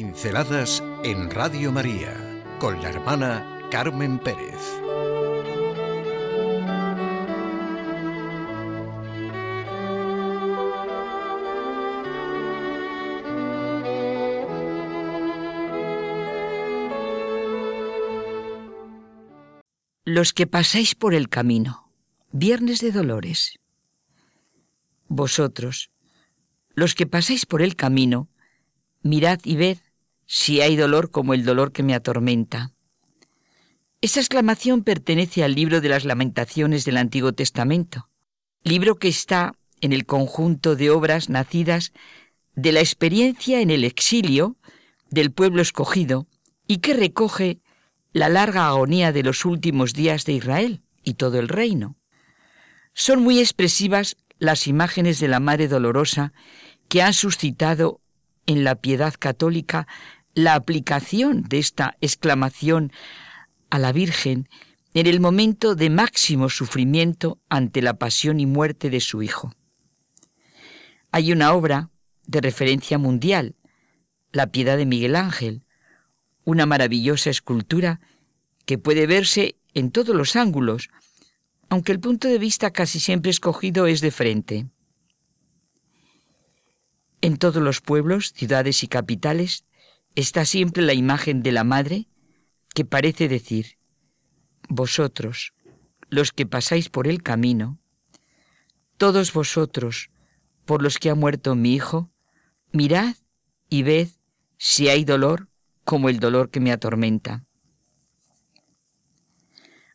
Pinceladas en Radio María con la hermana Carmen Pérez. Los que pasáis por el camino, Viernes de Dolores. Vosotros, los que pasáis por el camino, mirad y ved si hay dolor como el dolor que me atormenta. Esa exclamación pertenece al libro de las lamentaciones del Antiguo Testamento, libro que está en el conjunto de obras nacidas de la experiencia en el exilio del pueblo escogido y que recoge la larga agonía de los últimos días de Israel y todo el reino. Son muy expresivas las imágenes de la Madre Dolorosa que han suscitado en la piedad católica la aplicación de esta exclamación a la Virgen en el momento de máximo sufrimiento ante la pasión y muerte de su Hijo. Hay una obra de referencia mundial, La Piedad de Miguel Ángel, una maravillosa escultura que puede verse en todos los ángulos, aunque el punto de vista casi siempre escogido es de frente. En todos los pueblos, ciudades y capitales está siempre la imagen de la Madre que parece decir, vosotros, los que pasáis por el camino, todos vosotros, por los que ha muerto mi Hijo, mirad y ved si hay dolor como el dolor que me atormenta.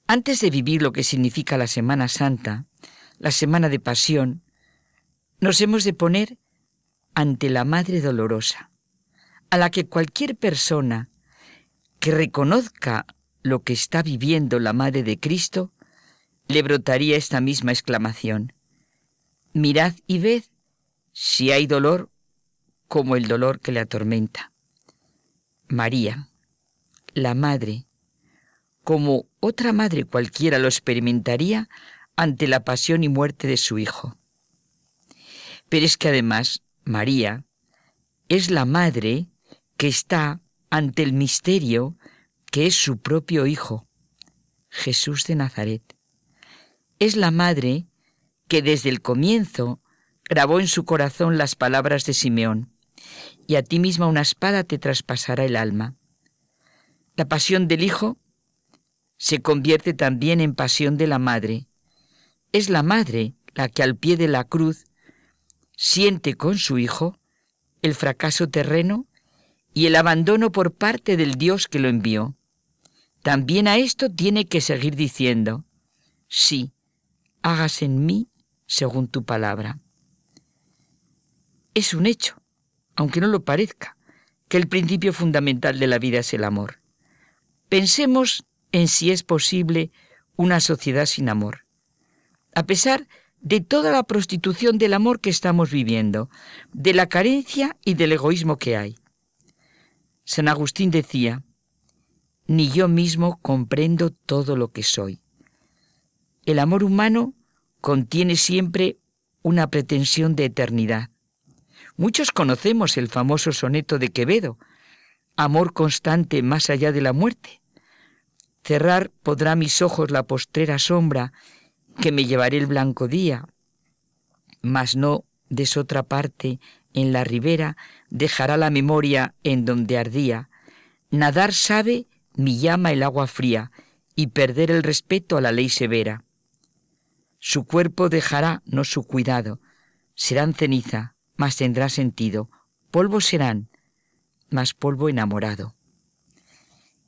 Antes de vivir lo que significa la Semana Santa, la Semana de Pasión, nos hemos de poner ante la Madre Dolorosa, a la que cualquier persona que reconozca lo que está viviendo la Madre de Cristo, le brotaría esta misma exclamación. Mirad y ved si hay dolor como el dolor que le atormenta. María, la Madre, como otra madre cualquiera lo experimentaría ante la pasión y muerte de su Hijo. Pero es que además María, es la madre que está ante el misterio que es su propio Hijo, Jesús de Nazaret. Es la madre que desde el comienzo grabó en su corazón las palabras de Simeón, y a ti misma una espada te traspasará el alma. La pasión del Hijo se convierte también en pasión de la madre. Es la madre la que al pie de la cruz siente con su Hijo el fracaso terreno y el abandono por parte del Dios que lo envió. También a esto tiene que seguir diciendo, sí, hagas en mí según tu palabra. Es un hecho, aunque no lo parezca, que el principio fundamental de la vida es el amor. Pensemos en si es posible una sociedad sin amor. A pesar de toda la prostitución del amor que estamos viviendo, de la carencia y del egoísmo que hay. San Agustín decía, ni yo mismo comprendo todo lo que soy. El amor humano contiene siempre una pretensión de eternidad. Muchos conocemos el famoso soneto de Quevedo, Amor constante más allá de la muerte. Cerrar podrá mis ojos la postrera sombra que me llevaré el blanco día, mas no des otra parte en la ribera, dejará la memoria en donde ardía. Nadar sabe mi llama el agua fría, y perder el respeto a la ley severa. Su cuerpo dejará no su cuidado, serán ceniza, mas tendrá sentido, polvo serán, mas polvo enamorado.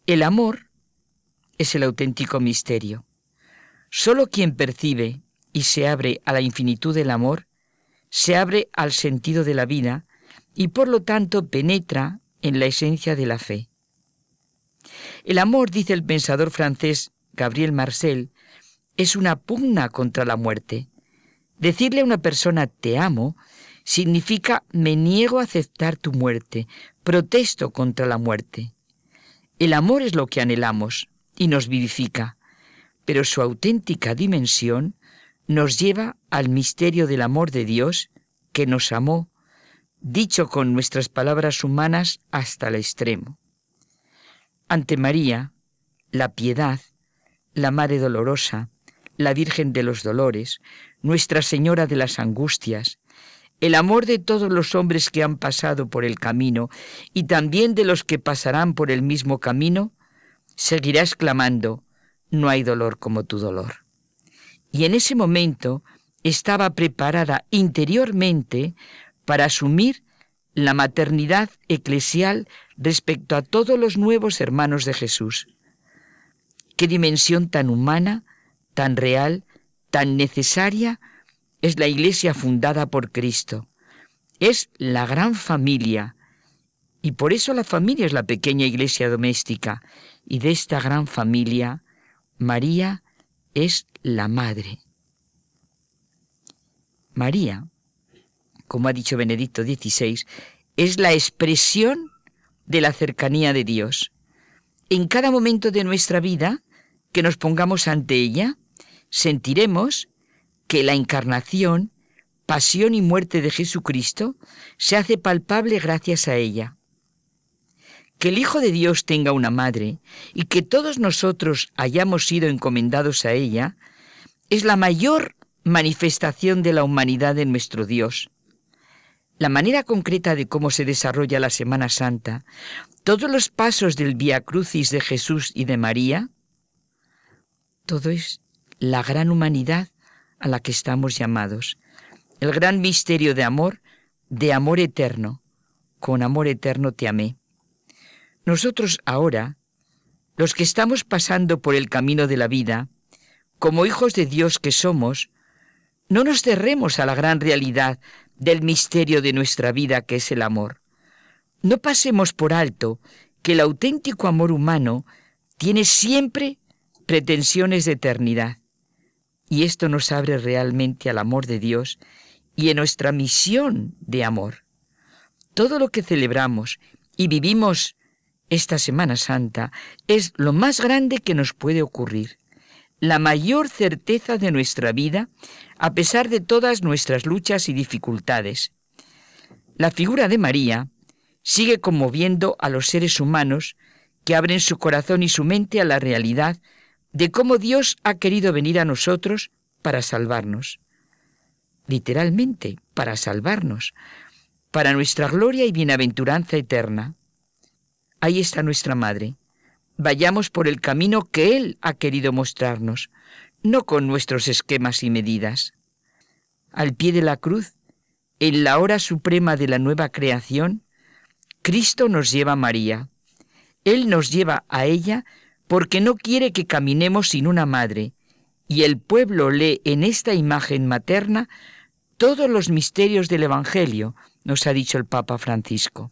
El amor es el auténtico misterio. Solo quien percibe y se abre a la infinitud del amor, se abre al sentido de la vida y por lo tanto penetra en la esencia de la fe. El amor, dice el pensador francés Gabriel Marcel, es una pugna contra la muerte. Decirle a una persona te amo significa me niego a aceptar tu muerte, protesto contra la muerte. El amor es lo que anhelamos y nos vivifica pero su auténtica dimensión nos lleva al misterio del amor de Dios que nos amó, dicho con nuestras palabras humanas hasta el extremo. Ante María, la piedad, la Madre Dolorosa, la Virgen de los Dolores, Nuestra Señora de las Angustias, el amor de todos los hombres que han pasado por el camino y también de los que pasarán por el mismo camino, seguirá exclamando, no hay dolor como tu dolor. Y en ese momento estaba preparada interiormente para asumir la maternidad eclesial respecto a todos los nuevos hermanos de Jesús. Qué dimensión tan humana, tan real, tan necesaria es la iglesia fundada por Cristo. Es la gran familia. Y por eso la familia es la pequeña iglesia doméstica. Y de esta gran familia, María es la madre. María, como ha dicho Benedicto XVI, es la expresión de la cercanía de Dios. En cada momento de nuestra vida que nos pongamos ante ella, sentiremos que la encarnación, pasión y muerte de Jesucristo se hace palpable gracias a ella. Que el Hijo de Dios tenga una madre y que todos nosotros hayamos sido encomendados a ella es la mayor manifestación de la humanidad en nuestro Dios. La manera concreta de cómo se desarrolla la Semana Santa, todos los pasos del Via Crucis de Jesús y de María, todo es la gran humanidad a la que estamos llamados, el gran misterio de amor, de amor eterno. Con amor eterno te amé. Nosotros ahora, los que estamos pasando por el camino de la vida, como hijos de Dios que somos, no nos cerremos a la gran realidad del misterio de nuestra vida que es el amor. No pasemos por alto que el auténtico amor humano tiene siempre pretensiones de eternidad. Y esto nos abre realmente al amor de Dios y en nuestra misión de amor. Todo lo que celebramos y vivimos esta Semana Santa es lo más grande que nos puede ocurrir, la mayor certeza de nuestra vida a pesar de todas nuestras luchas y dificultades. La figura de María sigue conmoviendo a los seres humanos que abren su corazón y su mente a la realidad de cómo Dios ha querido venir a nosotros para salvarnos. Literalmente, para salvarnos, para nuestra gloria y bienaventuranza eterna. Ahí está nuestra Madre. Vayamos por el camino que Él ha querido mostrarnos, no con nuestros esquemas y medidas. Al pie de la cruz, en la hora suprema de la nueva creación, Cristo nos lleva a María. Él nos lleva a ella porque no quiere que caminemos sin una madre, y el pueblo lee en esta imagen materna todos los misterios del Evangelio, nos ha dicho el Papa Francisco.